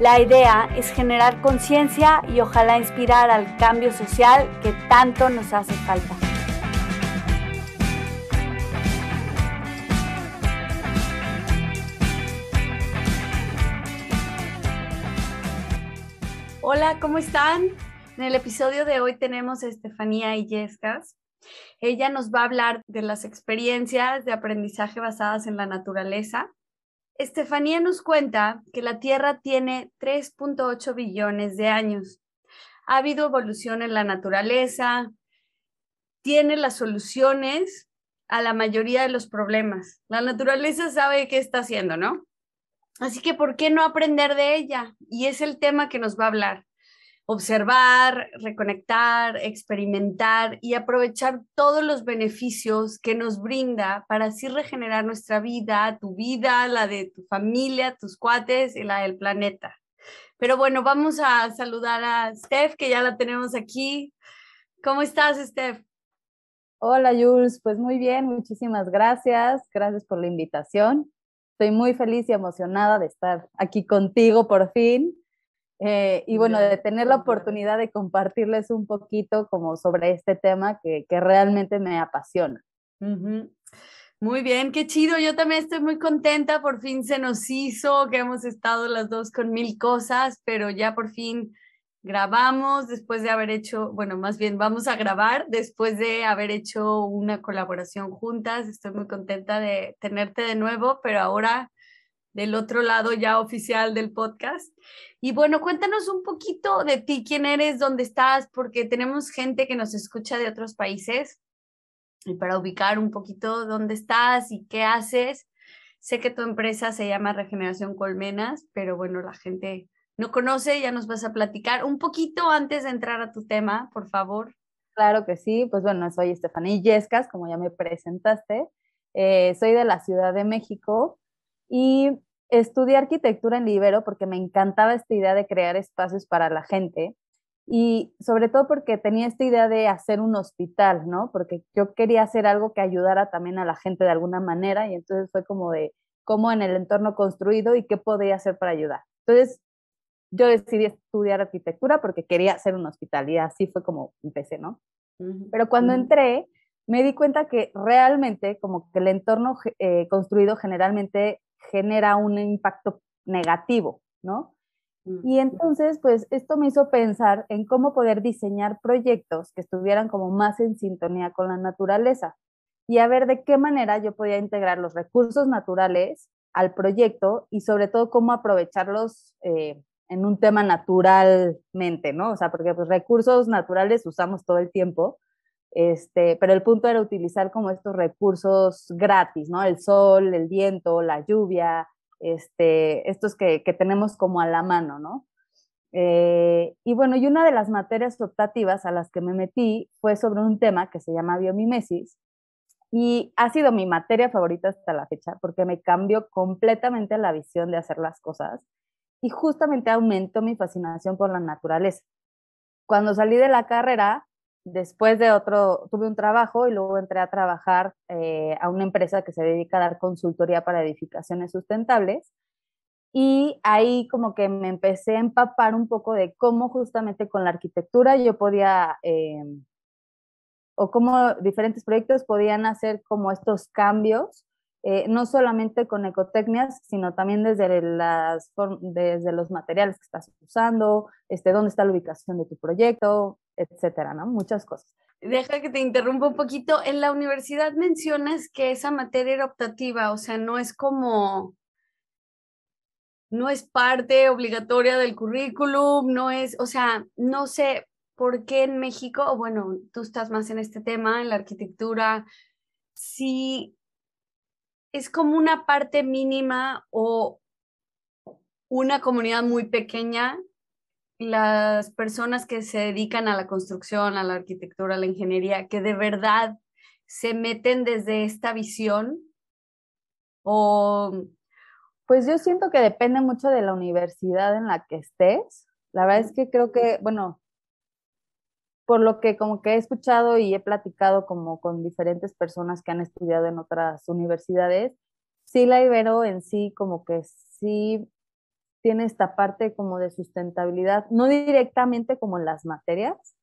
La idea es generar conciencia y ojalá inspirar al cambio social que tanto nos hace falta. Hola, ¿cómo están? En el episodio de hoy tenemos a Estefanía Illescas. Ella nos va a hablar de las experiencias de aprendizaje basadas en la naturaleza. Estefanía nos cuenta que la Tierra tiene 3.8 billones de años. Ha habido evolución en la naturaleza, tiene las soluciones a la mayoría de los problemas. La naturaleza sabe qué está haciendo, ¿no? Así que, ¿por qué no aprender de ella? Y es el tema que nos va a hablar observar, reconectar, experimentar y aprovechar todos los beneficios que nos brinda para así regenerar nuestra vida, tu vida, la de tu familia, tus cuates y la del planeta. Pero bueno, vamos a saludar a Steph, que ya la tenemos aquí. ¿Cómo estás, Steph? Hola, Jules. Pues muy bien, muchísimas gracias. Gracias por la invitación. Estoy muy feliz y emocionada de estar aquí contigo por fin eh, y bueno, de tener la oportunidad de compartirles un poquito como sobre este tema que, que realmente me apasiona. Muy bien, qué chido. Yo también estoy muy contenta. Por fin se nos hizo, que hemos estado las dos con mil cosas, pero ya por fin grabamos después de haber hecho, bueno, más bien vamos a grabar después de haber hecho una colaboración juntas. Estoy muy contenta de tenerte de nuevo, pero ahora del otro lado ya oficial del podcast. Y bueno, cuéntanos un poquito de ti, quién eres, dónde estás, porque tenemos gente que nos escucha de otros países y para ubicar un poquito dónde estás y qué haces. Sé que tu empresa se llama Regeneración Colmenas, pero bueno, la gente no conoce, ya nos vas a platicar un poquito antes de entrar a tu tema, por favor. Claro que sí, pues bueno, soy Estefanía Yescas, como ya me presentaste. Eh, soy de la Ciudad de México y estudié arquitectura en Libero porque me encantaba esta idea de crear espacios para la gente y sobre todo porque tenía esta idea de hacer un hospital, ¿no? Porque yo quería hacer algo que ayudara también a la gente de alguna manera y entonces fue como de cómo en el entorno construido y qué podía hacer para ayudar. Entonces yo decidí estudiar arquitectura porque quería hacer un hospital y así fue como empecé, ¿no? Pero cuando entré me di cuenta que realmente como que el entorno eh, construido generalmente genera un impacto negativo, ¿no? Mm, y entonces, pues esto me hizo pensar en cómo poder diseñar proyectos que estuvieran como más en sintonía con la naturaleza y a ver de qué manera yo podía integrar los recursos naturales al proyecto y sobre todo cómo aprovecharlos eh, en un tema naturalmente, ¿no? O sea, porque pues recursos naturales usamos todo el tiempo, este, pero el punto era utilizar como estos recursos gratis, ¿no? El sol, el viento, la lluvia, este, estos que, tenemos como a la mano, ¿no? Eh, y bueno, y una de las materias optativas a las que me metí fue sobre un tema que se llama biomimesis y ha sido mi materia favorita hasta la fecha porque me cambió completamente la visión de hacer las cosas y justamente aumentó mi fascinación por la naturaleza. Cuando salí de la carrera, después de otro, tuve un trabajo y luego entré a trabajar eh, a una empresa que se dedica a dar consultoría para edificaciones sustentables. Y ahí como que me empecé a empapar un poco de cómo justamente con la arquitectura yo podía, eh, o cómo diferentes proyectos podían hacer como estos cambios, eh, no solamente con ecotecnias, sino también desde, las, desde los materiales que estás usando, este, dónde está la ubicación de tu proyecto, etcétera, ¿no? Muchas cosas. Deja que te interrumpa un poquito. En la universidad mencionas que esa materia era optativa, o sea, no es como, no es parte obligatoria del currículum, no es, o sea, no sé por qué en México, bueno, tú estás más en este tema, en la arquitectura, si es como una parte mínima o una comunidad muy pequeña las personas que se dedican a la construcción, a la arquitectura, a la ingeniería, que de verdad se meten desde esta visión? O... Pues yo siento que depende mucho de la universidad en la que estés. La verdad es que creo que, bueno, por lo que como que he escuchado y he platicado como con diferentes personas que han estudiado en otras universidades, sí la Ibero en sí como que sí tiene esta parte como de sustentabilidad, no directamente como en las materias.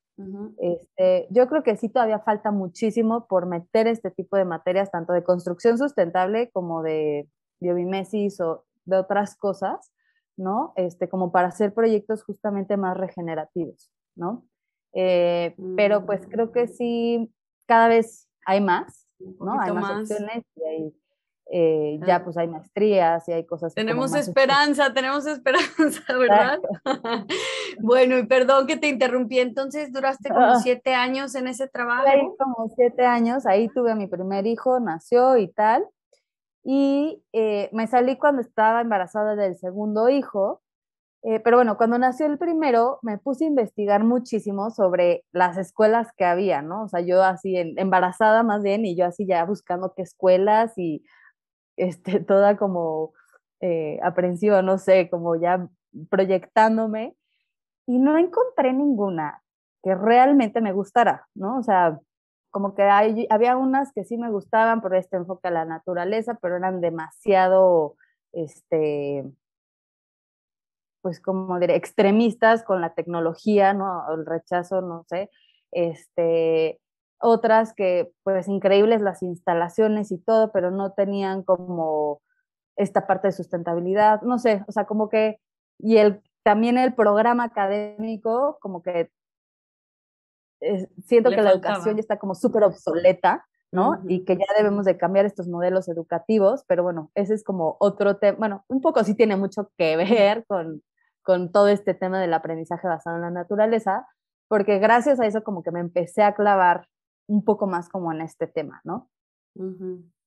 este, yo creo que sí todavía falta muchísimo por meter este tipo de materias, tanto de construcción sustentable como de biomimesis o de otras cosas, ¿no? Este, como para hacer proyectos justamente más regenerativos, ¿no? Eh, pero pues creo que mm. sí, cada vez hay más, ¿no? Hay más, opciones y hay eh, ya pues hay maestrías y hay cosas. Tenemos esperanza, tenemos esperanza, ¿verdad? bueno, y perdón que te interrumpí, entonces duraste como ah. siete años en ese trabajo. Ahí como siete años, ahí tuve a mi primer hijo, nació y tal, y eh, me salí cuando estaba embarazada del segundo hijo, eh, pero bueno, cuando nació el primero, me puse a investigar muchísimo sobre las escuelas que había, ¿no? O sea, yo así embarazada más bien y yo así ya buscando qué escuelas y este, toda como eh, aprensiva, no sé, como ya proyectándome, y no encontré ninguna que realmente me gustara, ¿no? O sea, como que hay, había unas que sí me gustaban por este enfoque a la naturaleza, pero eran demasiado, este, pues como diré, extremistas con la tecnología, ¿no? El rechazo, no sé, este, otras que pues increíbles las instalaciones y todo, pero no tenían como esta parte de sustentabilidad, no sé, o sea, como que, y el, también el programa académico, como que siento que la educación ya está como súper obsoleta, ¿no? Y que ya debemos de cambiar estos modelos educativos, pero bueno, ese es como otro tema, bueno, un poco sí tiene mucho que ver con, con todo este tema del aprendizaje basado en la naturaleza, porque gracias a eso como que me empecé a clavar un poco más como en este tema, ¿no?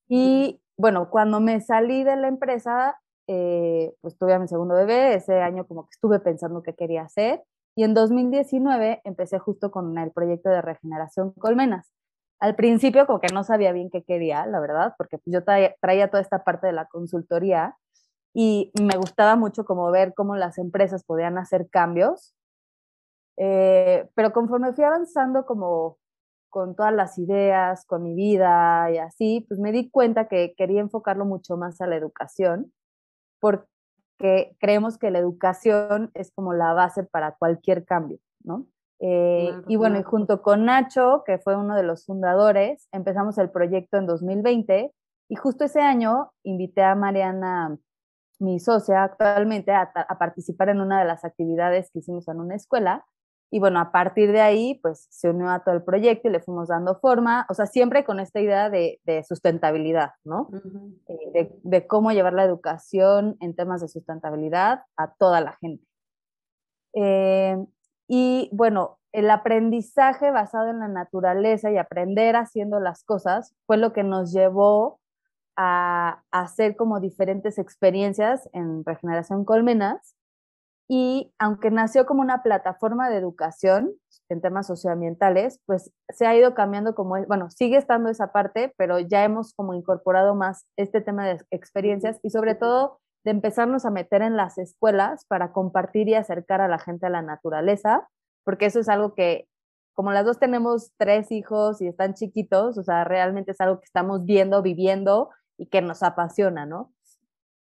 Y bueno, cuando me salí de la empresa, eh, pues tuve a mi segundo bebé, ese año como que estuve pensando qué quería hacer y en 2019 empecé justo con el proyecto de regeneración colmenas. Al principio como que no sabía bien qué quería, la verdad, porque yo traía, traía toda esta parte de la consultoría y me gustaba mucho como ver cómo las empresas podían hacer cambios. Eh, pero conforme fui avanzando como con todas las ideas, con mi vida y así, pues me di cuenta que quería enfocarlo mucho más a la educación, porque creemos que la educación es como la base para cualquier cambio, ¿no? Eh, y bueno, y junto con Nacho, que fue uno de los fundadores, empezamos el proyecto en 2020 y justo ese año invité a Mariana, mi socia actualmente, a, a participar en una de las actividades que hicimos en una escuela y bueno, a partir de ahí, pues se unió a todo el proyecto y le fuimos dando forma, o sea, siempre con esta idea de, sustentabilidad, ¿no? Eh, de, cómo llevar la educación en temas de sustentabilidad a toda la gente. Eh, y bueno, el aprendizaje basado en la naturaleza y aprender haciendo las cosas fue lo que nos llevó a, a hacer como diferentes experiencias en Regeneración Colmenas y aunque nació como una plataforma de educación en temas socioambientales, pues se ha ido cambiando como, bueno, sigue estando esa parte, pero ya hemos como incorporado más este tema de experiencias y sobre todo de empezarnos a meter en las escuelas para compartir y acercar a la gente a la naturaleza, porque eso es algo que, como las dos tenemos tres hijos y están chiquitos, o sea, realmente es algo que estamos viendo, viviendo y que nos apasiona, ¿no?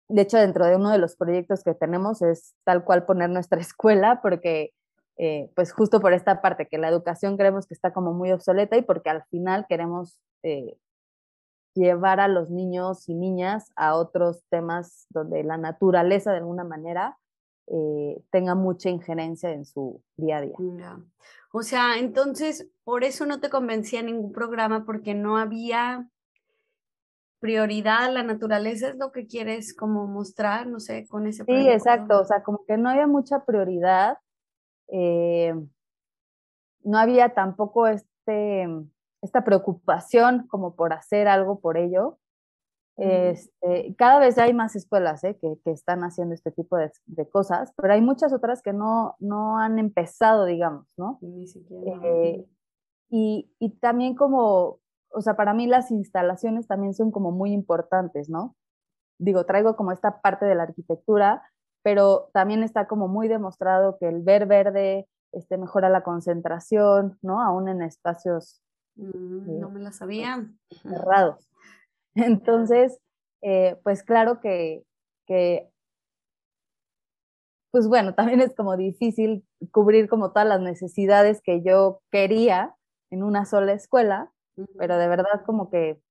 De hecho, dentro de uno de los proyectos que tenemos es tal cual poner nuestra escuela, porque eh, pues justo por esta parte, que la educación creemos que está como muy obsoleta y porque al final queremos eh, llevar a los niños y niñas a otros temas donde la naturaleza de alguna manera eh, tenga mucha injerencia en su día a día. O sea, entonces, por eso no te convencía ningún programa, porque no había prioridad, la naturaleza es lo que quieres como mostrar, no sé, con ese Sí, exacto, o sea, como que no había mucha prioridad, eh, no había tampoco este, esta preocupación como por hacer algo por ello. Este, cada vez hay más escuelas ¿eh? que, que, están haciendo este tipo de, de, cosas, pero hay muchas otras que no, no han empezado, digamos, ¿no? Ni siquiera. Eh, y, y, también como, o sea, para mí las instalaciones también son como muy importantes, ¿no? Digo, traigo como esta parte de la arquitectura, pero también está como muy demostrado que el ver verde este, mejora la concentración, ¿no? Aún en espacios... Mm, no me la sabía. Cerrados. Entonces, eh, pues claro que, pues bueno, también es como difícil cubrir como todas las necesidades que yo quería en una sola escuela, pero de verdad como que,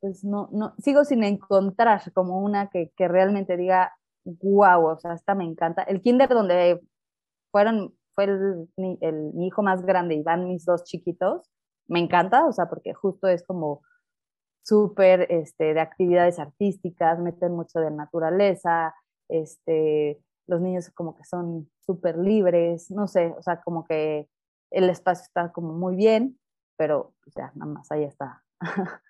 pues no, no, sigo sin encontrar como una que, realmente diga, wow, o sea, esta me encanta. El kinder donde fueron, fue el, el, mi hijo más grande y van mis dos chiquitos, me encanta, o sea, porque justo es como súper este, de actividades artísticas, meten mucho de naturaleza, este, los niños como que son súper libres, no sé, o sea, como que el espacio está como muy bien, pero pues, ya, nada más ahí está.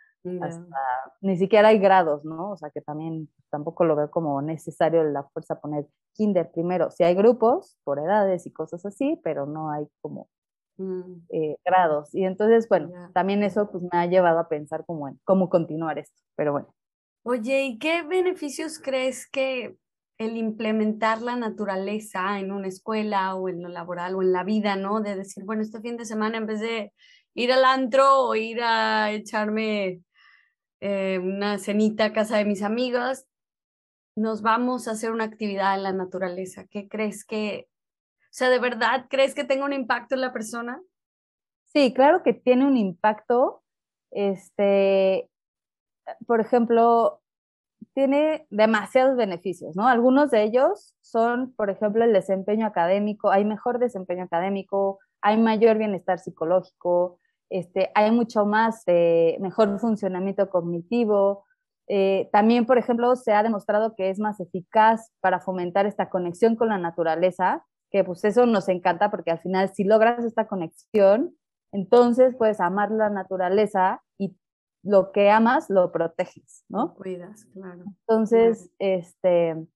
ni siquiera hay grados, ¿no? O sea, que también tampoco lo veo como necesario la fuerza poner kinder primero. Si hay grupos por edades y cosas así, pero no hay como Mm. Eh, grados. Y entonces, bueno, también eso pues me ha llevado a pensar cómo, cómo continuar esto, pero bueno. Oye, ¿y qué beneficios crees que el implementar la naturaleza en una escuela o en lo laboral o en la vida, ¿no? De decir, bueno, este fin de semana en vez de ir al antro o ir a echarme eh, una cenita a casa de mis amigos, nos vamos a hacer una actividad en la naturaleza. ¿Qué crees que o sea, ¿de verdad crees que tenga un impacto en la persona? Sí, claro que tiene un impacto. Este, por ejemplo, tiene demasiados beneficios, ¿no? Algunos de ellos son, por ejemplo, el desempeño académico, hay mejor desempeño académico, hay mayor bienestar psicológico, este, hay mucho más eh, mejor funcionamiento cognitivo. Eh, también, por ejemplo, se ha demostrado que es más eficaz para fomentar esta conexión con la naturaleza que pues eso nos encanta porque al final si logras esta conexión, entonces puedes amar la naturaleza y lo que amas lo proteges, ¿no? cuidas, claro. Entonces, este,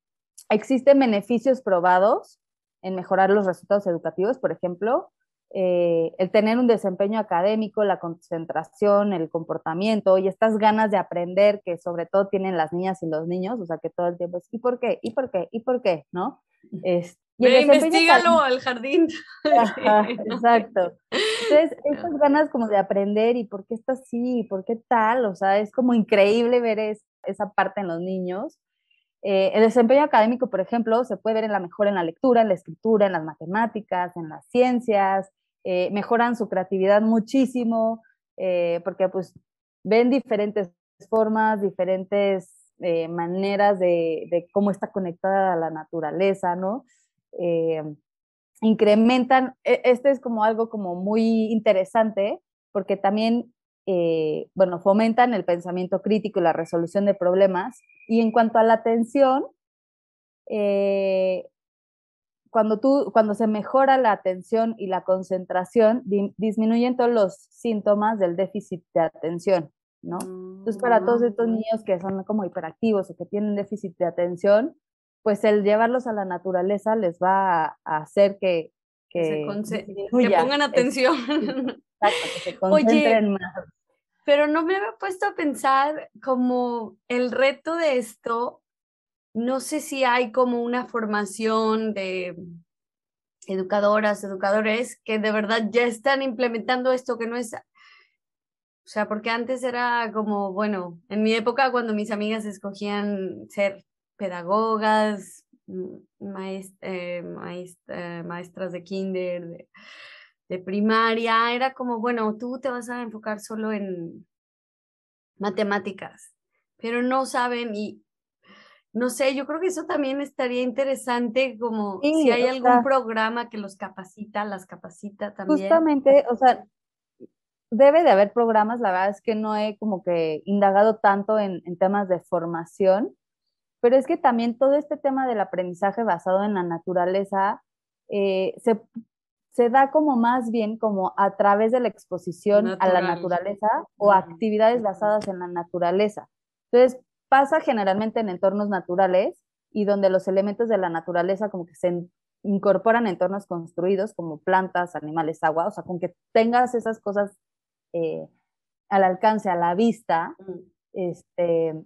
existen beneficios probados en mejorar los resultados educativos, por ejemplo, eh, el tener un desempeño académico, la concentración, el comportamiento y estas ganas de aprender que sobre todo tienen las niñas y los niños, o sea que todo el tiempo es ¿y por qué? ¿y por qué? ¿y por qué? ¿no? Es, investigalo al jardín. exacto. Entonces, estas ganas como de aprender y por qué está así, y por qué tal, o sea, es como increíble ver esa parte en los niños. Eh, el desempeño académico, por ejemplo, se puede ver en la mejora en la lectura, en la escritura, en las matemáticas, en las ciencias, eh, mejoran su creatividad muchísimo, eh, porque pues ven diferentes formas, diferentes maneras de, de, cómo está conectada la naturaleza, ¿no? Incrementan, e, este es como algo como muy interesante porque también, eh, bueno, fomentan el pensamiento crítico y la resolución de problemas. Y en cuanto a la atención, eh, cuando, tú, cuando se mejora la atención y la concentración, disminuyen todos los síntomas del déficit de atención, ¿no? Entonces, para todos estos niños que son como hiperactivos o que tienen déficit de atención, pues el llevarlos a la naturaleza les va a, hacer que, que, pongan atención. exacto, que se concentren más. Pero no me había puesto a pensar como el reto de esto, no sé si hay como una formación de educadoras, educadores que de verdad ya están implementando esto que no es o sea, porque antes era como, bueno, en mi época cuando mis amigas escogían ser pedagogas, eh, maestras de kinder, de, primaria, era como, bueno, tú te vas a enfocar solo en matemáticas, pero no saben y, no sé, yo creo que eso también estaría interesante, como si hay algún programa que los capacita, las capacita también. Justamente, o sea, debe de haber programas, la verdad es que no he como que indagado tanto en, temas de formación, pero es que también todo este tema del aprendizaje basado en la naturaleza eh, se, se, da como más bien como a través de la exposición a la naturaleza o actividades basadas en la naturaleza. Entonces, pasa generalmente en entornos naturales y donde los elementos de la naturaleza como que se incorporan en entornos construidos como plantas, animales, agua, o sea, con que tengas esas cosas eh, al alcance, a la vista, este,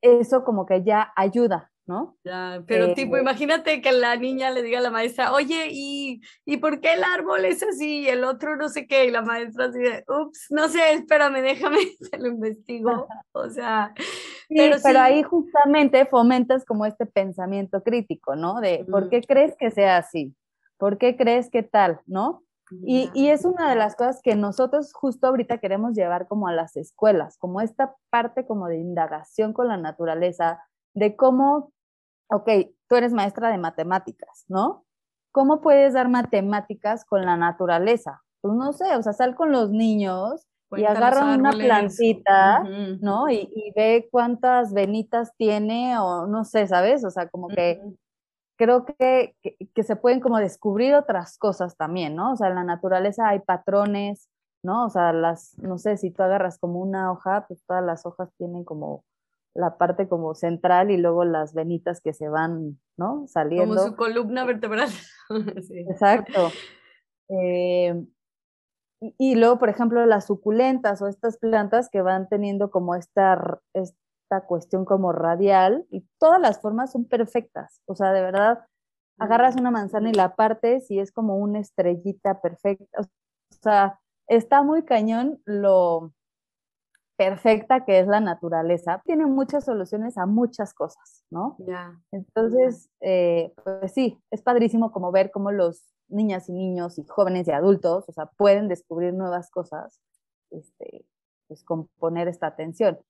eso como que ya ayuda, ¿no? Ya, pero tipo, eh, imagínate que la niña le diga a la maestra, oye, ¿y, ¿y por qué el árbol es así y el otro no sé qué? Y la maestra así de, ups, no sé, espérame, déjame, se lo investigo. O sea, pero, pero ahí justamente fomentas como este pensamiento crítico, ¿no? De, ¿por qué crees que sea así? ¿Por qué crees que tal? ¿No? Y, y, es una de las cosas que nosotros justo ahorita queremos llevar como a las escuelas, como esta parte como de indagación con la naturaleza, de cómo ok, tú eres maestra de matemáticas, ¿no? ¿Cómo puedes dar matemáticas con la naturaleza? Pues no sé, o sea, sal con los niños y agarra una plantita, ¿no? Y, ve cuántas venitas tiene o no sé, ¿sabes? O sea, como que creo que, que, se pueden como descubrir otras cosas también, ¿no? O sea, en la naturaleza hay patrones, ¿no? O sea, las, no sé, si tú agarras como una hoja, pues todas las hojas tienen como la parte como central y luego las venitas que se van, ¿no? Saliendo. Como su columna vertebral. Exacto. Eh, y, luego, por ejemplo, las suculentas o estas plantas que van teniendo como esta, esta cuestión como radial y todas las formas son perfectas. O sea, de verdad, agarras una manzana y la partes y es como una estrellita perfecta. O sea, está muy cañón lo, perfecta que es la naturaleza, tiene muchas soluciones a muchas cosas, ¿no? Ya. Entonces, eh, pues sí, es padrísimo como ver cómo los niñas y niños y jóvenes y adultos, o sea, pueden descubrir nuevas cosas, este, pues con poner esta atención.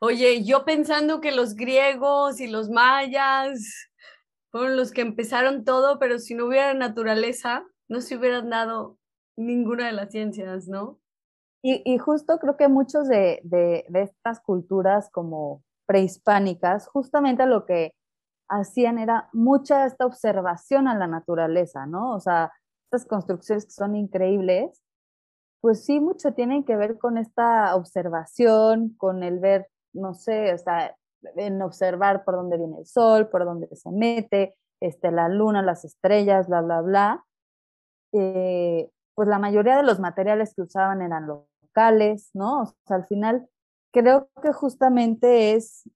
Oye, yo pensando que los griegos y los mayas fueron los que empezaron todo, pero si no hubiera naturaleza, no se hubieran dado ninguna de las ciencias, ¿no? Y, justo creo que muchos de, de, estas culturas como prehispánicas, justamente lo que hacían era mucha esta observación a la naturaleza, ¿no? O sea, estas construcciones que son increíbles, pues sí, mucho tienen que ver con esta observación, con el ver, no sé, o sea, en observar por dónde viene el sol, por dónde se mete, este, la luna, las estrellas, bla, bla, bla. Eh, pues la mayoría de los materiales que usaban eran los ¿no? O sea, al final creo que justamente es,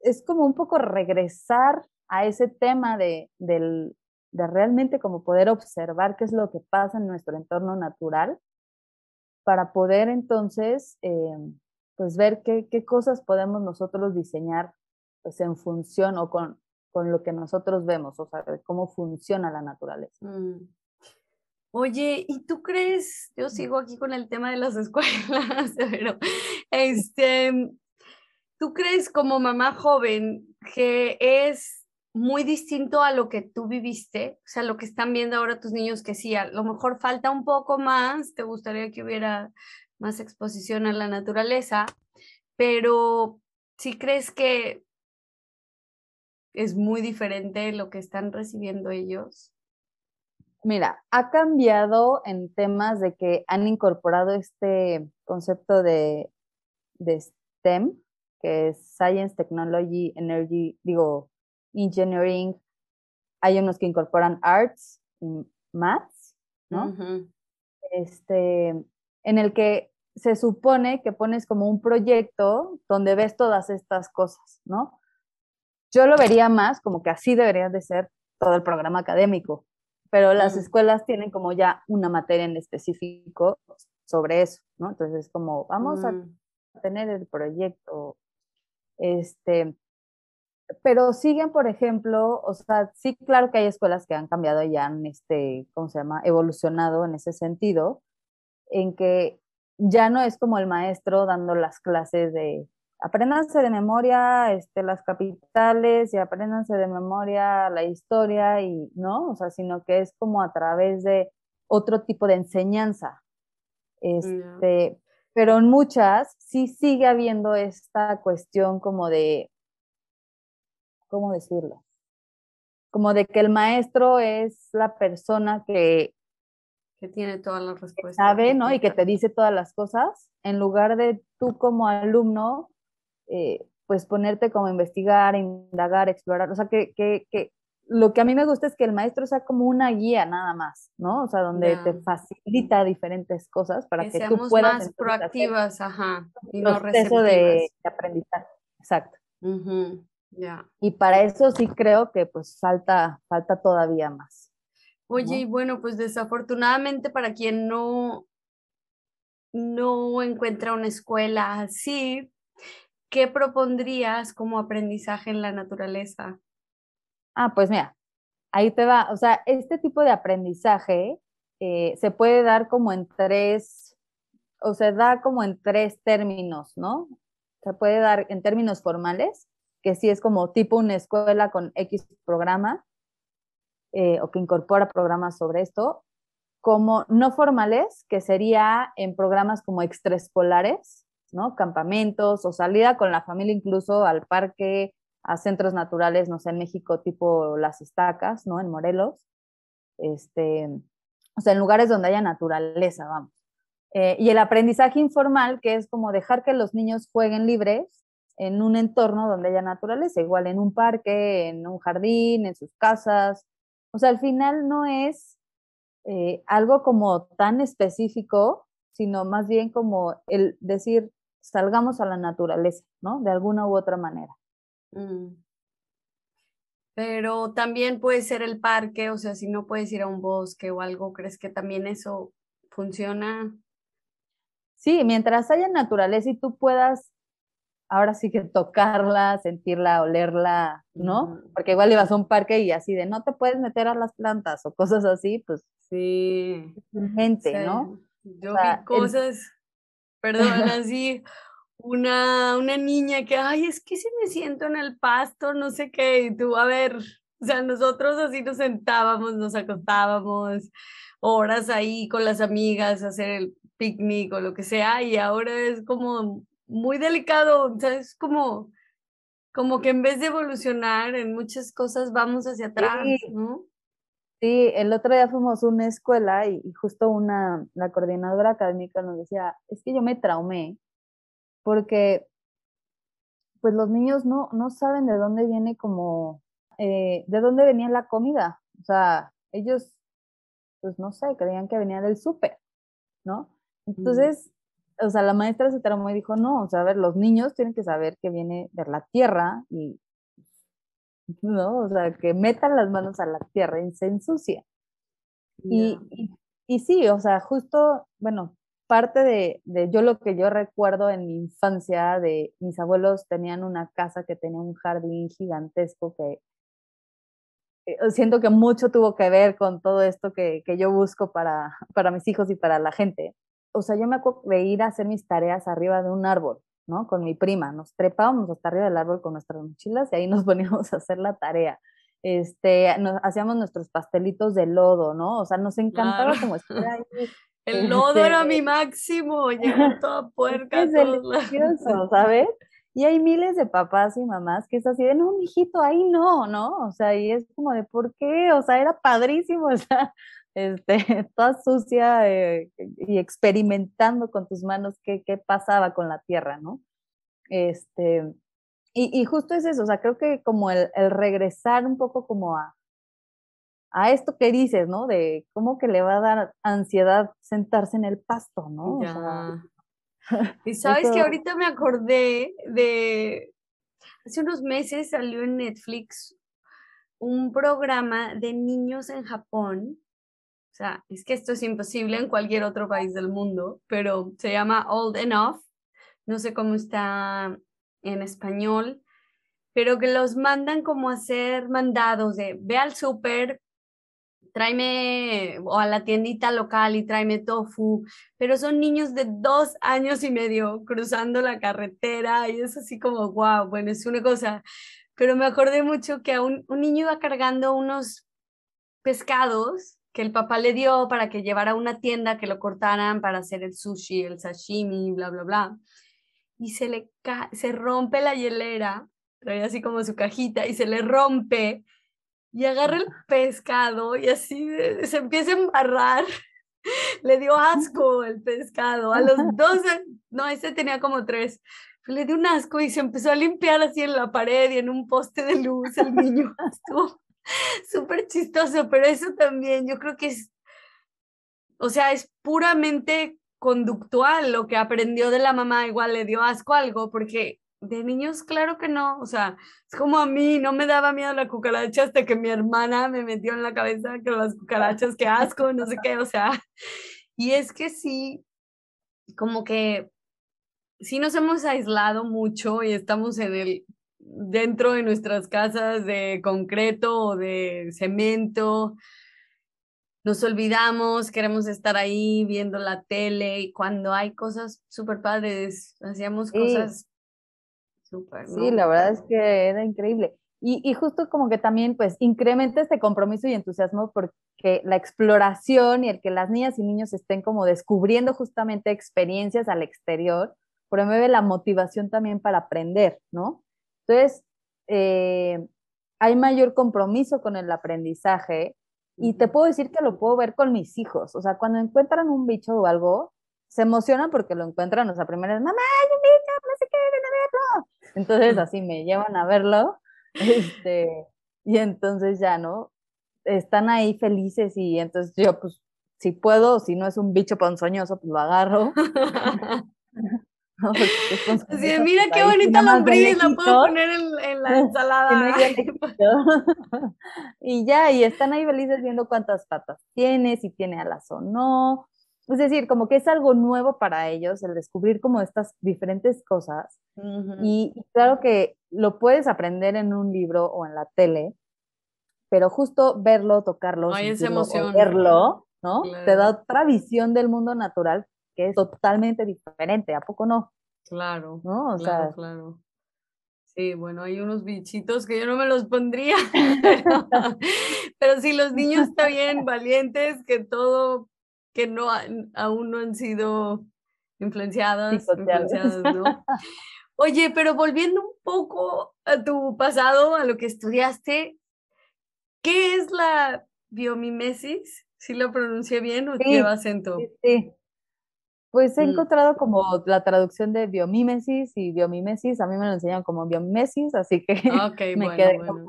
es como un poco regresar a ese tema de, de realmente como poder observar qué es lo que pasa en nuestro entorno natural para poder entonces eh, pues ver qué, qué, cosas podemos nosotros diseñar pues en función o con, con lo que nosotros vemos, o sea, cómo funciona la naturaleza. Mm. Oye, ¿y tú crees? Yo sigo aquí con el tema de las escuelas, pero este, ¿tú crees como mamá joven que es muy distinto a lo que tú viviste? O sea, lo que están viendo ahora tus niños, que sí, a lo mejor falta un poco más, te gustaría que hubiera más exposición a la naturaleza, pero ¿sí crees que es muy diferente lo que están recibiendo ellos? Mira, ha cambiado en temas de que han incorporado este concepto de, STEM, que es Science, Technology, Energy, digo, Engineering. Hay unos que incorporan Arts y Maths, ¿no? Este, en el que se supone que pones como un proyecto donde ves todas estas cosas, ¿no? Yo lo vería más como que así debería de ser todo el programa académico, pero las escuelas tienen como ya una materia en específico sobre eso, ¿no? Entonces es como, vamos a mm. tener el proyecto, este, pero siguen, por ejemplo, o sea, sí, claro que hay escuelas que han cambiado y han, este, ¿cómo se llama?, evolucionado en ese sentido, en que ya no es como el maestro dando las clases de apréndanse de memoria este, las capitales y apréndanse de memoria la historia y no, o sea, sino que es como a través de otro tipo de enseñanza. Este, Pero en muchas sí sigue habiendo esta cuestión como de, ¿cómo decirlo? Como de que el maestro es la persona que que tiene todas las respuestas. Sabe, ¿no? Y que te dice todas las cosas, en lugar de tú como alumno eh, pues ponerte como a investigar, indagar, explorar, o sea, que, que, que, lo que a mí me gusta es que el maestro sea como una guía nada más, ¿no? O sea, donde te facilita diferentes cosas para que, tú puedas... más proactivas, ajá, y no proceso de, aprendizaje, exacto. Ya. Y para eso sí creo que pues falta, falta todavía más. Oye, y bueno, pues desafortunadamente para quien no, no encuentra una escuela así, ¿qué propondrías como aprendizaje en la naturaleza? Ah, pues mira, ahí te va. O sea, este tipo de aprendizaje eh, se puede dar como en tres, o se da como en tres términos, ¿no? Se puede dar en términos formales, que sí es como tipo una escuela con X programa, eh, o que incorpora programas sobre esto, como no formales, que sería en programas como extraescolares, ¿no? Campamentos o salida con la familia incluso al parque, a centros naturales, no sé, en México tipo Las Estacas, ¿no? En Morelos. Este, o sea, en lugares donde haya naturaleza, vamos. Eh, y el aprendizaje informal, que es como dejar que los niños jueguen libres en un entorno donde haya naturaleza, igual en un parque, en un jardín, en sus casas. O sea, al final no es eh, algo como tan específico, sino más bien como el decir, salgamos a la naturaleza, ¿no? De alguna u otra manera. Mm. Pero también puede ser el parque, o sea, si no puedes ir a un bosque o algo, ¿crees que también eso funciona? Sí, mientras haya naturaleza y tú puedas ahora sí que tocarla, sentirla, olerla, ¿no? Porque igual ibas a un parque y así de no te puedes meter a las plantas o cosas así, pues sí, gente, ¿no? Yo vi cosas, perdón, así, una, una niña que, ay, es que si me siento en el pasto, no sé qué, y tú, a ver, o sea, nosotros así nos sentábamos, nos acostábamos horas ahí con las amigas, hacer el picnic o lo que sea, y ahora es como muy delicado, o sea, es como, como que en vez de evolucionar en muchas cosas vamos hacia atrás, ¿no? Sí, el otro día fuimos a una escuela y, justo una, la coordinadora académica nos decía, es que yo me traumé porque pues los niños no, no saben de dónde viene como, eh, de dónde venía la comida. O sea, ellos, pues no sé, creían que venía del súper, ¿no? Mm. Entonces, o sea, la maestra se traumó y dijo, no, o sea, a ver, los niños tienen que saber que viene de la tierra y ¿no? O sea, que metan las manos a la tierra y se ensucia. Y, y, sí, o sea, justo, bueno, parte de, de, yo lo que yo recuerdo en mi infancia, de mis abuelos tenían una casa que tenía un jardín gigantesco que eh, siento que mucho tuvo que ver con todo esto que, que yo busco para, para mis hijos y para la gente. O sea, yo me acuerdo de ir a hacer mis tareas arriba de un árbol ¿no? Con mi prima, nos trepábamos hasta arriba del árbol con nuestras mochilas y ahí nos poníamos a hacer la tarea. Este, nos, hacíamos nuestros pastelitos de lodo, ¿no? O sea, nos encantaba como estar ahí. El lodo era mi este, máximo, llegó toda puerca. Es delicioso, ¿sabes? Y hay miles de papás y mamás que es así de, no, mijito, ahí no, ¿no? O sea, y es como de, ¿por qué? O sea, era padrísimo, o sea, este, toda sucia eh, y experimentando con tus manos qué, qué, pasaba con la tierra, ¿no? Este, y, y, justo es eso, o sea, creo que como el, el, regresar un poco como a, a esto que dices, ¿no? De cómo que le va a dar ansiedad sentarse en el pasto, ¿no? O sea, y sabes que ahorita me acordé de, hace unos meses salió en Netflix un programa de niños en Japón sea, es que esto es imposible en cualquier otro país del mundo, pero se llama Old Enough. No sé cómo está en español, pero que los mandan como a hacer mandados de ve al súper, tráeme o a la tiendita local y tráeme tofu, pero son niños de dos años y medio cruzando la carretera y es así como, wow, bueno, es una cosa, pero me acordé mucho que a un, un niño iba cargando unos pescados que el papá le dio para que llevara a una tienda que lo cortaran para hacer el sushi, el sashimi, bla, bla, bla. Y se le se rompe la hielera, trae así como su cajita, y se le rompe y agarra el pescado y así se empieza a embarrar. Le dio asco el pescado. A los 12, no, ese tenía como tres. Le dio un asco y se empezó a limpiar así en la pared y en un poste de luz. El niño estuvo súper chistoso, pero eso también yo creo que es, o sea, es puramente conductual lo que aprendió de la mamá. Igual le dio asco algo porque de niños, claro que no. O sea, es como a mí, no me daba miedo la cucaracha hasta que mi hermana me metió en la cabeza que las cucarachas, qué asco, no sé qué. O sea, y es que sí, como que sí nos hemos aislado mucho y estamos en el dentro de nuestras casas de concreto o de cemento. Nos olvidamos, queremos estar ahí viendo la tele y cuando hay cosas súper padres, hacíamos cosas Sí, la verdad es que era increíble. Y, y, justo como que también pues incrementa este compromiso y entusiasmo porque la exploración y el que las niñas y niños estén como descubriendo justamente experiencias al exterior promueve la motivación también para aprender, ¿no? Entonces, eh, hay mayor compromiso con el aprendizaje y te puedo decir que lo puedo ver con mis hijos, o sea, cuando encuentran un bicho o algo, se emocionan porque lo encuentran, o sea, primero es, mamá, hay un bicho, no sé qué, ven a verlo. Entonces así me llevan a verlo, este, y entonces ya, ¿no? Están ahí felices y entonces yo, pues, si puedo, si no es un bicho ponzoñoso, pues lo agarro. Así mira qué bonita lombriz, la puedo poner en, la ensalada. y ya, y están ahí felices viendo cuántas patas tiene, si tiene alas o no, es decir, como que es algo nuevo para ellos el descubrir como estas diferentes cosas. y, claro que lo puedes aprender en un libro o en la tele, pero justo verlo, tocarlo, verlo, ¿no? Te da otra visión del mundo natural que es totalmente diferente, ¿a poco no? Claro. ¿No? O sea, claro. Sí, bueno, hay unos bichitos que yo no me los pondría, pero, si los niños están bien valientes, que todo que no aún no han sido influenciadas, ¿no? Oye, pero volviendo un poco a tu pasado, a lo que estudiaste, ¿qué es la biomimesis? ¿Si lo pronuncié bien o lleva acento? Sí, Pues he mm. encontrado como la traducción de biomimesis y biomimesis, a mí me lo enseñan como biomimesis, así que me quedé bueno.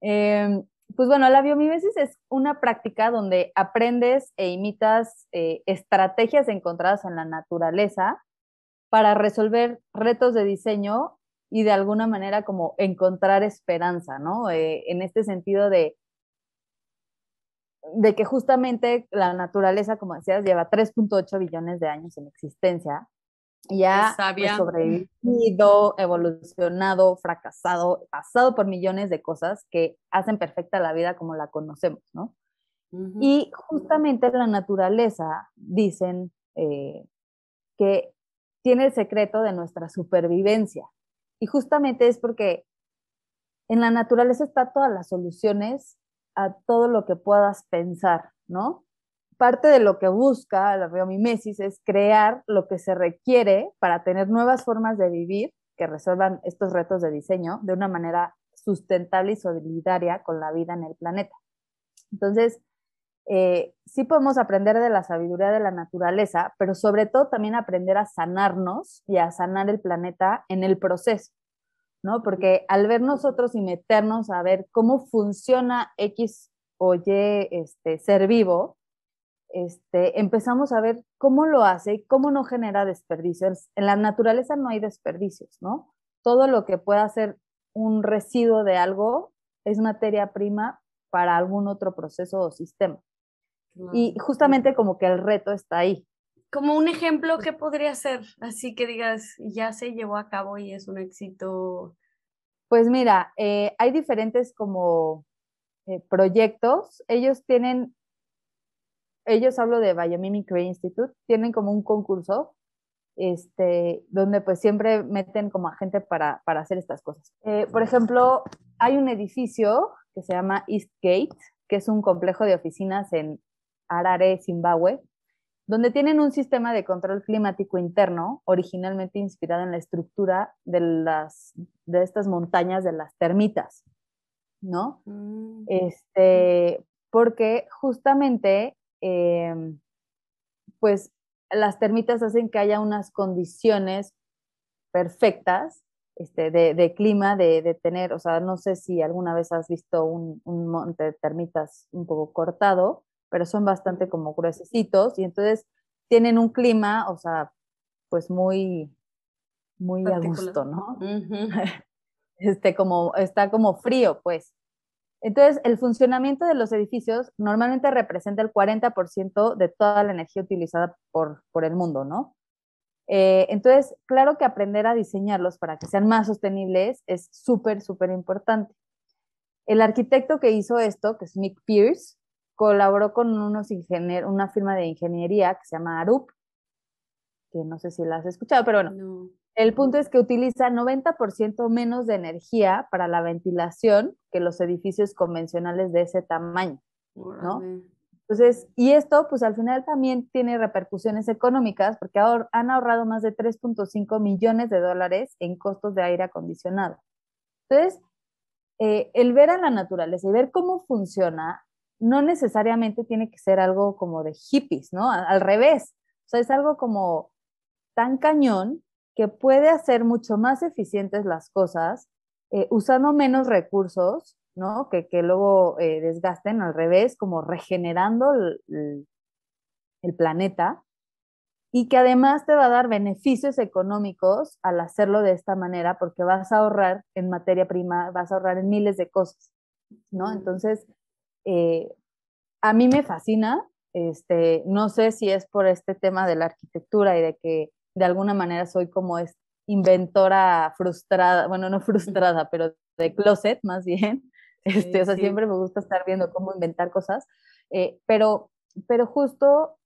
eh, pues bueno, la biomimesis es una práctica donde aprendes e imitas eh, estrategias encontradas en la naturaleza para resolver retos de diseño y de alguna manera como encontrar esperanza, ¿no? Eh, en este sentido de, de que justamente la naturaleza, como decías, lleva 3.8 billones de años en existencia ya pues, sobrevivido, evolucionado, fracasado, pasado por millones de cosas que hacen perfecta la vida como la conocemos, ¿no? Y justamente la naturaleza, dicen eh, que tiene el secreto de nuestra supervivencia. Y justamente es porque en la naturaleza está todas las soluciones a todo lo que puedas pensar, ¿no? parte de lo que busca la biomimesis es crear lo que se requiere para tener nuevas formas de vivir que resuelvan estos retos de diseño de una manera sustentable y solidaria con la vida en el planeta. Entonces, eh, sí podemos aprender de la sabiduría de la naturaleza, pero sobre todo también aprender a sanarnos y a sanar el planeta en el proceso, ¿no? Porque al ver nosotros y meternos a ver cómo funciona X o Y este, ser vivo, este, empezamos a ver cómo lo hace y cómo no genera desperdicios. En la naturaleza no hay desperdicios, ¿no? Todo lo que pueda ser un residuo de algo es materia prima para algún otro proceso o sistema. Y justamente como que el reto está ahí. Como un ejemplo, ¿qué podría ser? Así que digas, ya se llevó a cabo y es un éxito. Pues mira, eh, hay diferentes como eh, proyectos, ellos tienen, ellos hablo de Biomimicry Institute, tienen como un concurso este, donde pues siempre meten como a gente para, para hacer estas cosas. Eh, por ejemplo, hay un edificio que se llama Eastgate, que es un complejo de oficinas en Harare, Zimbabue, donde tienen un sistema de control climático interno, originalmente inspirado en la estructura de, las, de estas montañas de las termitas, ¿no? Mm. Este, porque justamente, em, pues las termitas hacen que haya unas condiciones perfectas este, de, clima, de, tener, o sea, no sé si alguna vez has visto un, monte de termitas un poco cortado, pero son bastante como gruesecitos y entonces tienen un clima, o sea, pues muy, muy a gusto, ¿no? este, como, está como frío, pues. Entonces, el funcionamiento de los edificios normalmente representa el 40% de toda la energía utilizada por, por el mundo, ¿no? Eh, entonces, claro que aprender a diseñarlos para que sean más sostenibles es súper, súper importante. El arquitecto que hizo esto, que es Nick Pierce, colaboró con unos ingenieros, una firma de ingeniería que se llama Arup, que no sé si la has escuchado, pero bueno, el punto es que utiliza 90% menos de energía para la ventilación que los edificios convencionales de ese tamaño, ¿no? Entonces, y esto pues al final también tiene repercusiones económicas porque han ahorrado más de 3.5 millones de dólares en costos de aire acondicionado. Entonces, eh, el ver a la naturaleza y ver cómo funciona no necesariamente tiene que ser algo como de hippies, ¿no? Al revés, o sea, es algo como tan cañón que puede hacer mucho más eficientes las cosas, eh, usando menos recursos, ¿no? Que, luego eh, desgasten al revés, como regenerando el, planeta y que además te va a dar beneficios económicos al hacerlo de esta manera porque vas a ahorrar en materia prima, vas a ahorrar en miles de cosas, ¿no? Entonces, eh, a mí me fascina, este, no sé si es por este tema de la arquitectura y de que de alguna manera soy como es inventora frustrada, bueno, no frustrada, pero de closet más bien. Este, o sea, siempre me gusta estar viendo cómo inventar cosas, eh, pero, pero justo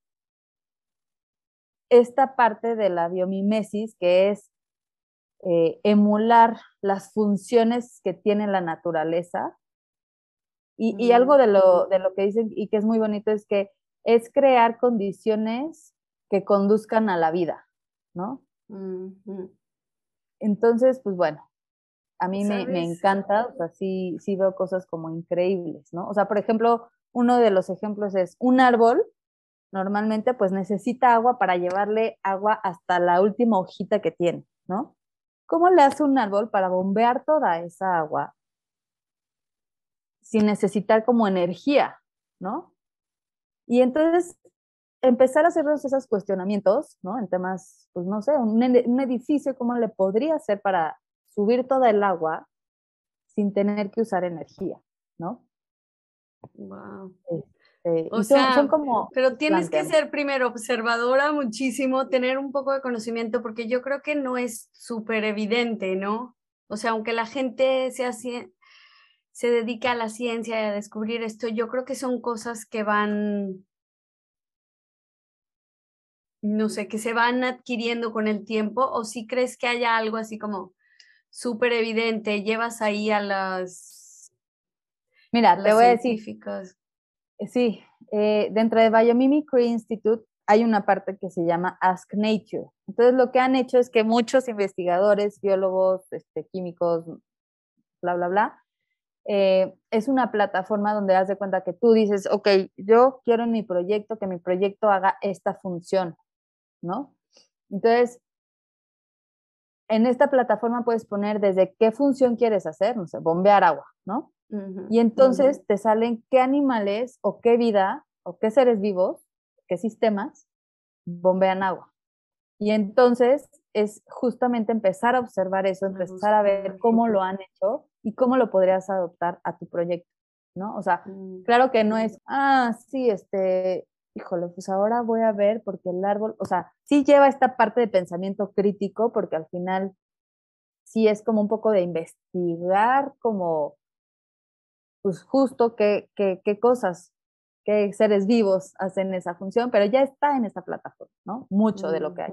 esta parte de la biomimesis, que es eh, emular las funciones que tiene la naturaleza, y, y, algo de lo, de lo que dicen y que es muy bonito es que es crear condiciones que conduzcan a la vida. ¿no? Entonces, pues bueno, a mí me, encanta, o sea, sí, sí veo cosas como increíbles, ¿no? O sea, por ejemplo, uno de los ejemplos es un árbol, normalmente pues necesita agua para llevarle agua hasta la última hojita que tiene, ¿no? ¿Cómo le hace un árbol para bombear toda esa agua sin necesitar como energía, ¿no? Y entonces empezar a hacernos esos cuestionamientos, ¿no? En temas, pues no sé, un, edificio, ¿cómo le podría hacer para subir toda el agua sin tener que usar energía, ¿no? Wow. Este, o sea, son como pero tienes que ser primero observadora muchísimo, tener un poco de conocimiento, porque yo creo que no es súper evidente, ¿no? O sea, aunque la gente se, se dedica a la ciencia y a descubrir esto, yo creo que son cosas que van no sé, que se van adquiriendo con el tiempo o si crees que haya algo así como súper evidente, llevas ahí a las... Mira, te voy a decir... Eh, sí, eh, dentro de Biomimicry Institute hay una parte que se llama Ask Nature. Entonces lo que han hecho es que muchos investigadores, biólogos, este, químicos, bla, bla, bla, eh, es una plataforma donde das de cuenta que tú dices, ok, yo quiero en mi proyecto que mi proyecto haga esta función. ¿no? Entonces, en esta plataforma puedes poner desde qué función quieres hacer, no sé, bombear agua, ¿no? y entonces te salen qué animales o qué vida o qué seres vivos, qué sistemas bombean agua. Y entonces es justamente empezar a observar eso, empezar a ver cómo lo han hecho y cómo lo podrías adoptar a tu proyecto, ¿no? O sea, mm. claro que no es, ah, sí, este, híjole, pues ahora voy a ver porque el árbol, o sea, sí lleva esta parte de pensamiento crítico porque al final sí es como un poco de investigar como pues justo qué, qué, qué cosas, qué seres vivos hacen esa función, pero ya está en esa plataforma, ¿no? Mucho de lo que hay.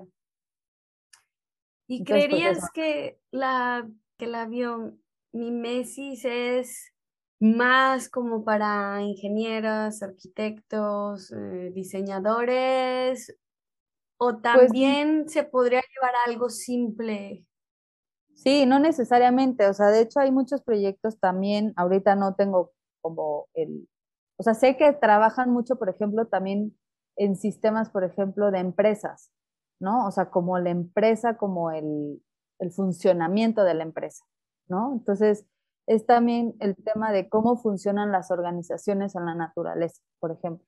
¿Y pues, creerías que la, que la biomimesis es más como para ingenieros, arquitectos, eh, diseñadores, o pues también se podría llevar a algo simple. Sí, no necesariamente, o sea, de hecho hay muchos proyectos también, ahorita no tengo como el, o sea, sé que trabajan mucho, por ejemplo, también en sistemas, por ejemplo, de empresas, ¿no? O sea, como la empresa, como el, el funcionamiento de la empresa, ¿no? Entonces, es también el tema de cómo funcionan las organizaciones en la naturaleza, por ejemplo,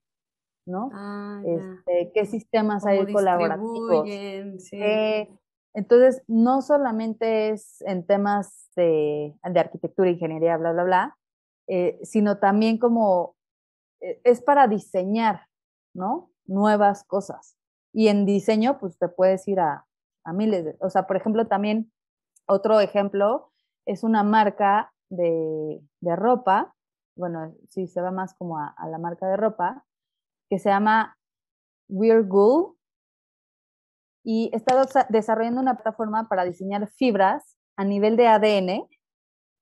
¿no? Ah, este, ¿Qué sistemas hay colaborativos? entonces, no solamente es en temas de, arquitectura, ingeniería, bla, bla, bla, eh, sino también como eh, es para diseñar, ¿no? Nuevas cosas. Y en diseño, pues te puedes ir a, miles de, o sea, por ejemplo, también otro ejemplo es una marca de, ropa, bueno, sí, se va más como a, la marca de ropa, que se llama We're y está desarrollando una plataforma para diseñar fibras a nivel de ADN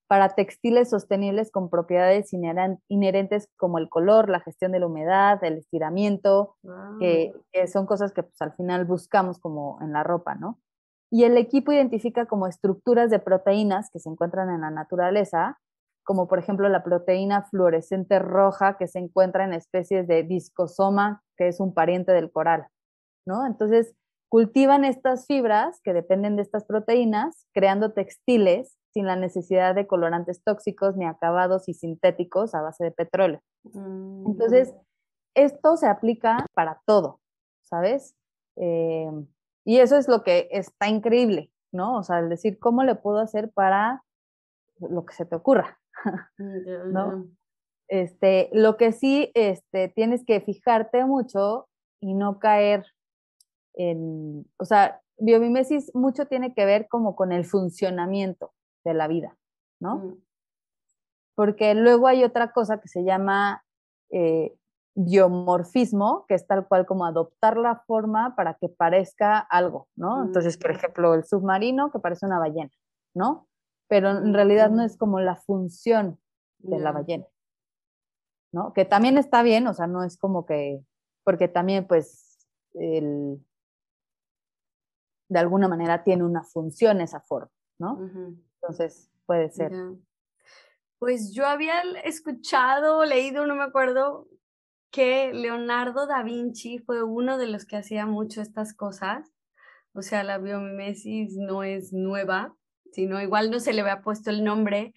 para textiles sostenibles con propiedades inherentes como el color, la gestión de la humedad, el estiramiento, que, son cosas que pues, al final buscamos como en la ropa, ¿no? Y el equipo identifica como estructuras de proteínas que se encuentran en la naturaleza, como por ejemplo la proteína fluorescente roja que se encuentra en especies de discosoma, que es un pariente del coral, ¿no? Entonces, cultivan estas fibras que dependen de estas proteínas, creando textiles sin la necesidad de colorantes tóxicos ni acabados y sintéticos a base de petróleo. Mm. Entonces, esto se aplica para todo, ¿sabes? Eh, y eso es lo que está increíble, ¿no? O sea, el decir, ¿cómo le puedo hacer para lo que se te ocurra? Mm, ¿No? Este, lo que sí este, tienes que fijarte mucho y no caer o sea, biomimesis mucho tiene que ver como con el funcionamiento de la vida, ¿no? Mm. Porque luego hay otra cosa que se llama eh, biomorfismo, que es tal cual como adoptar la forma para que parezca algo, ¿no? Entonces, por ejemplo, el submarino que parece una ballena, ¿no? Pero en realidad no es como la función de la ballena, ¿no? Que también está bien, o sea, no es como que, porque también pues el, de alguna manera tiene una función esa forma, ¿no? Entonces, puede ser. Pues yo había escuchado, leído, no me acuerdo, que Leonardo da Vinci fue uno de los que hacía mucho estas cosas. O sea, la biomimesis no es nueva, sino igual no se le había puesto el nombre,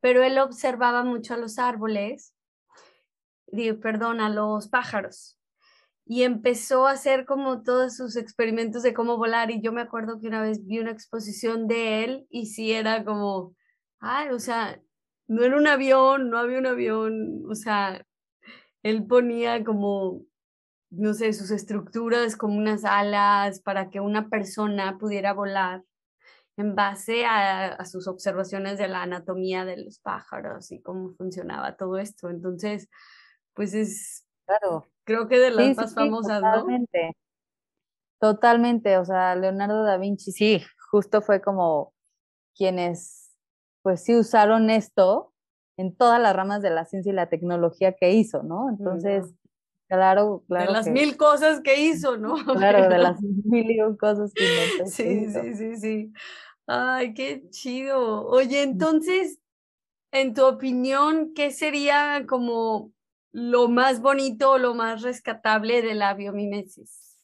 pero él observaba mucho a los árboles, perdón, a los pájaros. Y empezó a hacer como todos sus experimentos de cómo volar. Y yo me acuerdo que una vez vi una exposición de él y sí era como, ay, o sea, no era un avión, no había un avión, o sea, él ponía como, no sé, sus estructuras como unas alas para que una persona pudiera volar en base a, sus observaciones de la anatomía de los pájaros y cómo funcionaba todo esto. Entonces, pues es, claro. Creo que de las más famosas, totalmente. Totalmente, o sea, Leonardo da Vinci, sí, justo fue como quienes, pues sí usaron esto en todas las ramas de la ciencia y la tecnología que hizo, ¿no? Entonces, claro, claro. De las mil cosas que hizo, ¿no? Claro, de las mil cosas que inventó. Sí, sí, sí, sí. Ay, qué chido. Oye, entonces, en tu opinión, ¿qué sería como lo más bonito lo más rescatable de la biomimesis?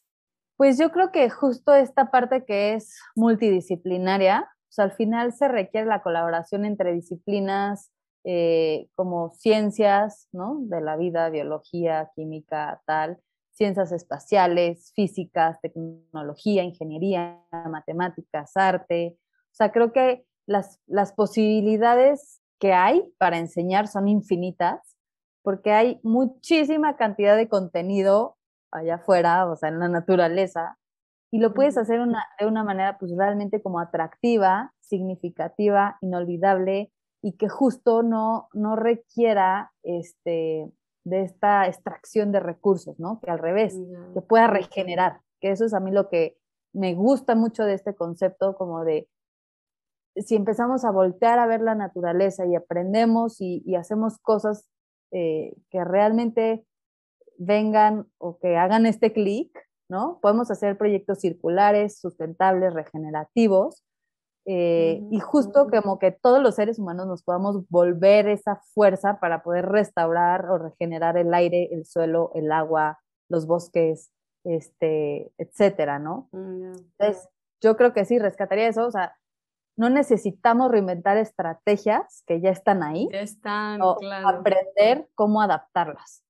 Pues yo creo que justo esta parte que es multidisciplinaria, sea, al final se requiere la colaboración entre disciplinas eh, como ciencias, ¿no? De la vida, biología, química, tal, ciencias espaciales, físicas, tecnología, ingeniería, matemáticas, arte. O sea, creo que las, las posibilidades que hay para enseñar son infinitas, porque hay muchísima cantidad de contenido allá afuera, o sea, en la naturaleza, y lo puedes hacer una, de una manera pues realmente como atractiva, significativa, inolvidable, y que justo no, no requiera este, de esta extracción de recursos, ¿no? Que al revés, que pueda regenerar, que eso es a mí lo que me gusta mucho de este concepto, como de si empezamos a voltear a ver la naturaleza y aprendemos y, hacemos cosas eh, que realmente vengan o que hagan este clic, ¿no? Podemos hacer proyectos circulares, sustentables, regenerativos, eh, y justo como que todos los seres humanos nos podamos volver esa fuerza para poder restaurar o regenerar el aire, el suelo, el agua, los bosques, este, etcétera, ¿no? Mm, Entonces, yo creo que sí, rescataría eso, o sea, no necesitamos reinventar estrategias que ya están ahí, ya están, aprender cómo adaptarlas.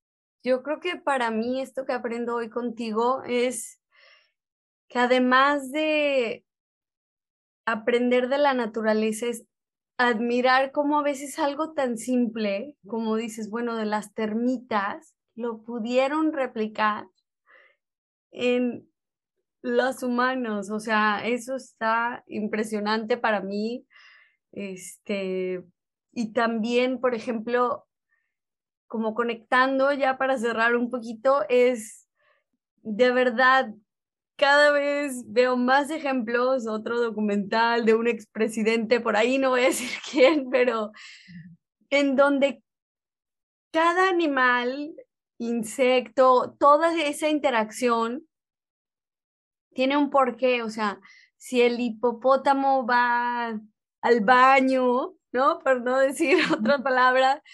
Yo creo que para mí esto que aprendo hoy contigo es que además de aprender de la naturaleza es admirar cómo a veces algo tan simple, como dices, bueno, de las termitas, lo pudieron replicar en los humanos. O sea, eso está impresionante para mí. Este, y también, por ejemplo, como conectando ya para cerrar un poquito, es de verdad cada vez veo más ejemplos, otro documental de un expresidente, por ahí no voy a decir quién, pero en donde cada animal, insecto, toda esa interacción tiene un porqué, o sea, si el hipopótamo va al baño, ¿no? Por no decir otra palabra,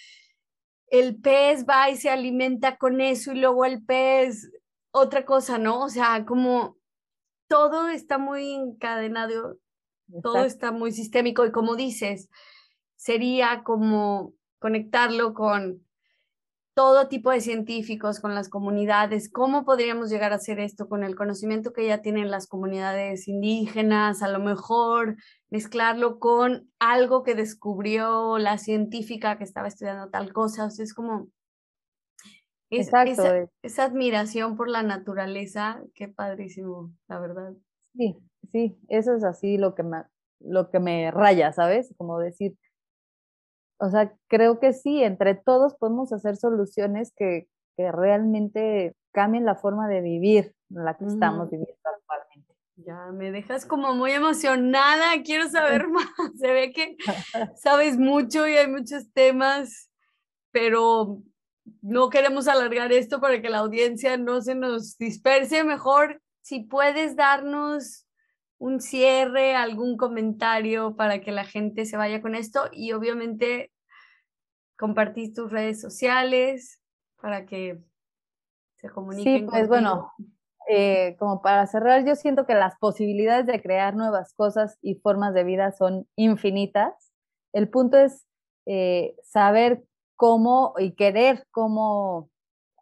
el pez va y se alimenta con eso y luego el pez otra cosa, ¿no? O sea, como todo está muy encadenado, todo está muy sistémico y como dices, sería como conectarlo con todo tipo de científicos, con las comunidades, cómo podríamos llegar a hacer esto con el conocimiento que ya tienen las comunidades indígenas, a lo mejor mezclarlo con algo que descubrió la científica que estaba estudiando tal cosa, o sea, es como Exacto. Esa, admiración por la naturaleza, qué padrísimo, la verdad. Sí, sí, eso es así lo que me, lo que me raya, ¿sabes? Como decir, o sea, creo que sí, entre todos podemos hacer soluciones que, que realmente cambien la forma de vivir en la que estamos viviendo actualmente. Ya me dejas como muy emocionada, quiero saber más. Se ve que sabes mucho y hay muchos temas, pero no queremos alargar esto para que la audiencia no se nos disperse. Mejor si puedes darnos un cierre, algún comentario para que la gente se vaya con esto y obviamente compartir tus redes sociales para que se comuniquen. Sí, pues bueno, eh, como para cerrar, yo siento que las posibilidades de crear nuevas cosas y formas de vida son infinitas. El punto es eh, saber cómo y querer cómo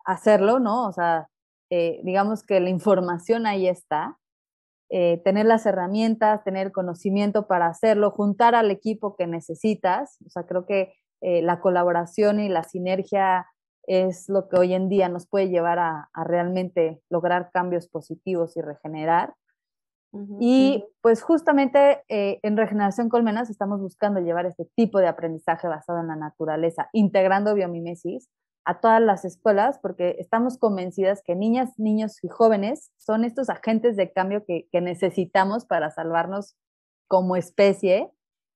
hacerlo, ¿no? O sea, eh, digamos que la información ahí está, eh, tener las herramientas, tener conocimiento para hacerlo, juntar al equipo que necesitas, o sea, creo que eh, la colaboración y la sinergia es lo que hoy en día nos puede llevar a realmente lograr cambios positivos y regenerar. Y pues justamente eh, en Regeneración Colmenas estamos buscando llevar este tipo de aprendizaje basado en la naturaleza, integrando biomimesis a todas las escuelas, porque estamos convencidas que niñas, niños y jóvenes son estos agentes de cambio que, necesitamos para salvarnos como especie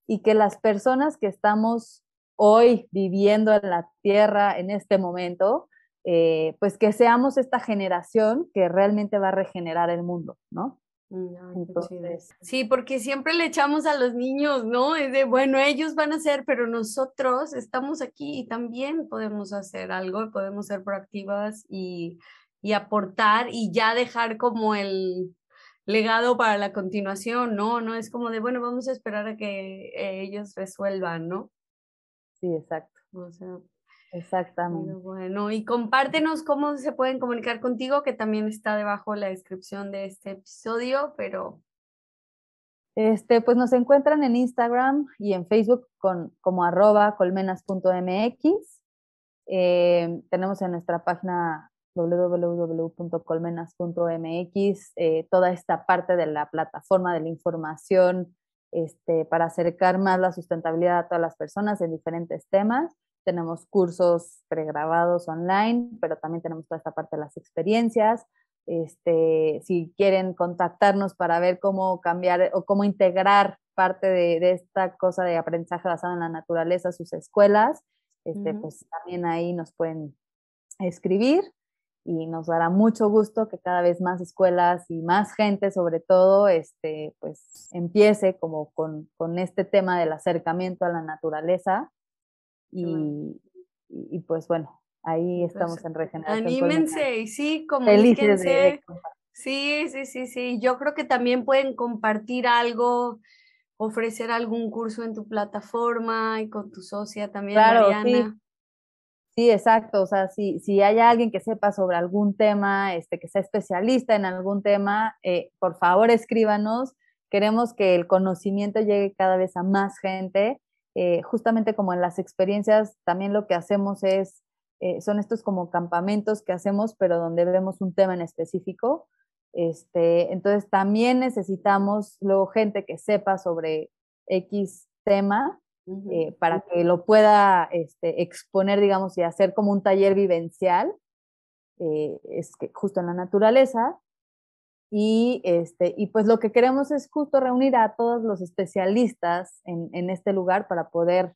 y que las personas que estamos hoy viviendo en la Tierra en este momento, eh, pues que seamos esta generación que realmente va a regenerar el mundo, ¿no? Sí, porque siempre le echamos a los niños, ¿no? Es de, bueno, ellos van a hacer, pero nosotros estamos aquí y también podemos hacer algo, podemos ser proactivas y, y aportar y ya dejar como el legado para la continuación, ¿no? No es como de, bueno, vamos a esperar a que ellos resuelvan, ¿no? Sí, exacto. O sea, Exactamente. Bueno, y compártenos cómo se pueden comunicar contigo, que también está debajo la descripción de este episodio, pero... Este, pues nos encuentran en Instagram y en Facebook con, como arroba colmenas.mx. Eh, tenemos en nuestra página www.colmenas.mx eh, toda esta parte de la plataforma de la información este, para acercar más la sustentabilidad a todas las personas en diferentes temas. Tenemos cursos pregrabados online, pero también tenemos toda esta parte de las experiencias. Este, si quieren contactarnos para ver cómo cambiar o cómo integrar parte de, esta cosa de aprendizaje basado en la naturaleza a sus escuelas, este, pues también ahí nos pueden escribir y nos dará mucho gusto que cada vez más escuelas y más gente sobre todo este, pues empiece como con, con este tema del acercamiento a la naturaleza y, y, pues bueno, ahí pues estamos en regeneración. Anímense y sí, comuníquense. Sí, sí, sí, sí. Yo creo que también pueden compartir algo, ofrecer algún curso en tu plataforma y con tu socia también, claro, Mariana. Sí, exacto. O sea, si, si hay alguien que sepa sobre algún tema, este, que sea especialista en algún tema, eh, por favor escríbanos. Queremos que el conocimiento llegue cada vez a más gente. Eh, justamente como en las experiencias, también lo que hacemos es, eh, son estos como campamentos que hacemos, pero donde vemos un tema en específico. Este, entonces también necesitamos luego gente que sepa sobre X tema eh, para que lo pueda este, exponer, digamos, y hacer como un taller vivencial, es que justo en la naturaleza. Y, este, y pues lo que queremos es justo reunir a todos los especialistas en, en este lugar para poder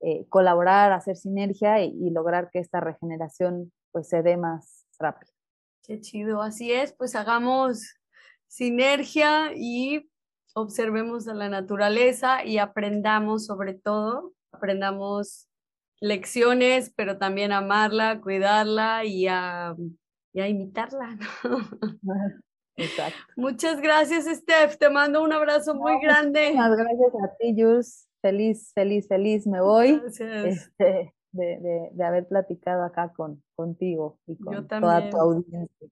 eh, colaborar, hacer sinergia y, y, lograr que esta regeneración pues se dé más rápido. Qué chido, así es, pues hagamos sinergia y observemos a la naturaleza y aprendamos sobre todo, aprendamos lecciones, pero también amarla, cuidarla y a, imitarla. Exacto. Muchas gracias, Steph. Te mando un abrazo muy grande. Muchas gracias a ti, Jules. Feliz, feliz, feliz me voy este, de, de, haber platicado acá con, contigo y con toda tu audiencia.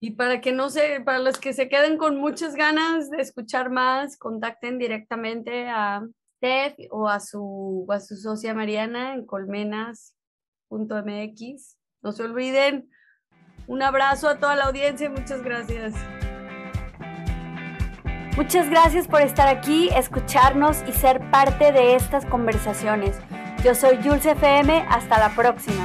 Y para que no se, para los que se queden con muchas ganas de escuchar más, contacten directamente a Steph o a su, a su socia Mariana en colmenas.mx. No se olviden. Un abrazo a toda la audiencia muchas gracias. Muchas gracias por estar aquí, escucharnos y ser parte de estas conversaciones. Yo soy Jules FM, hasta la próxima.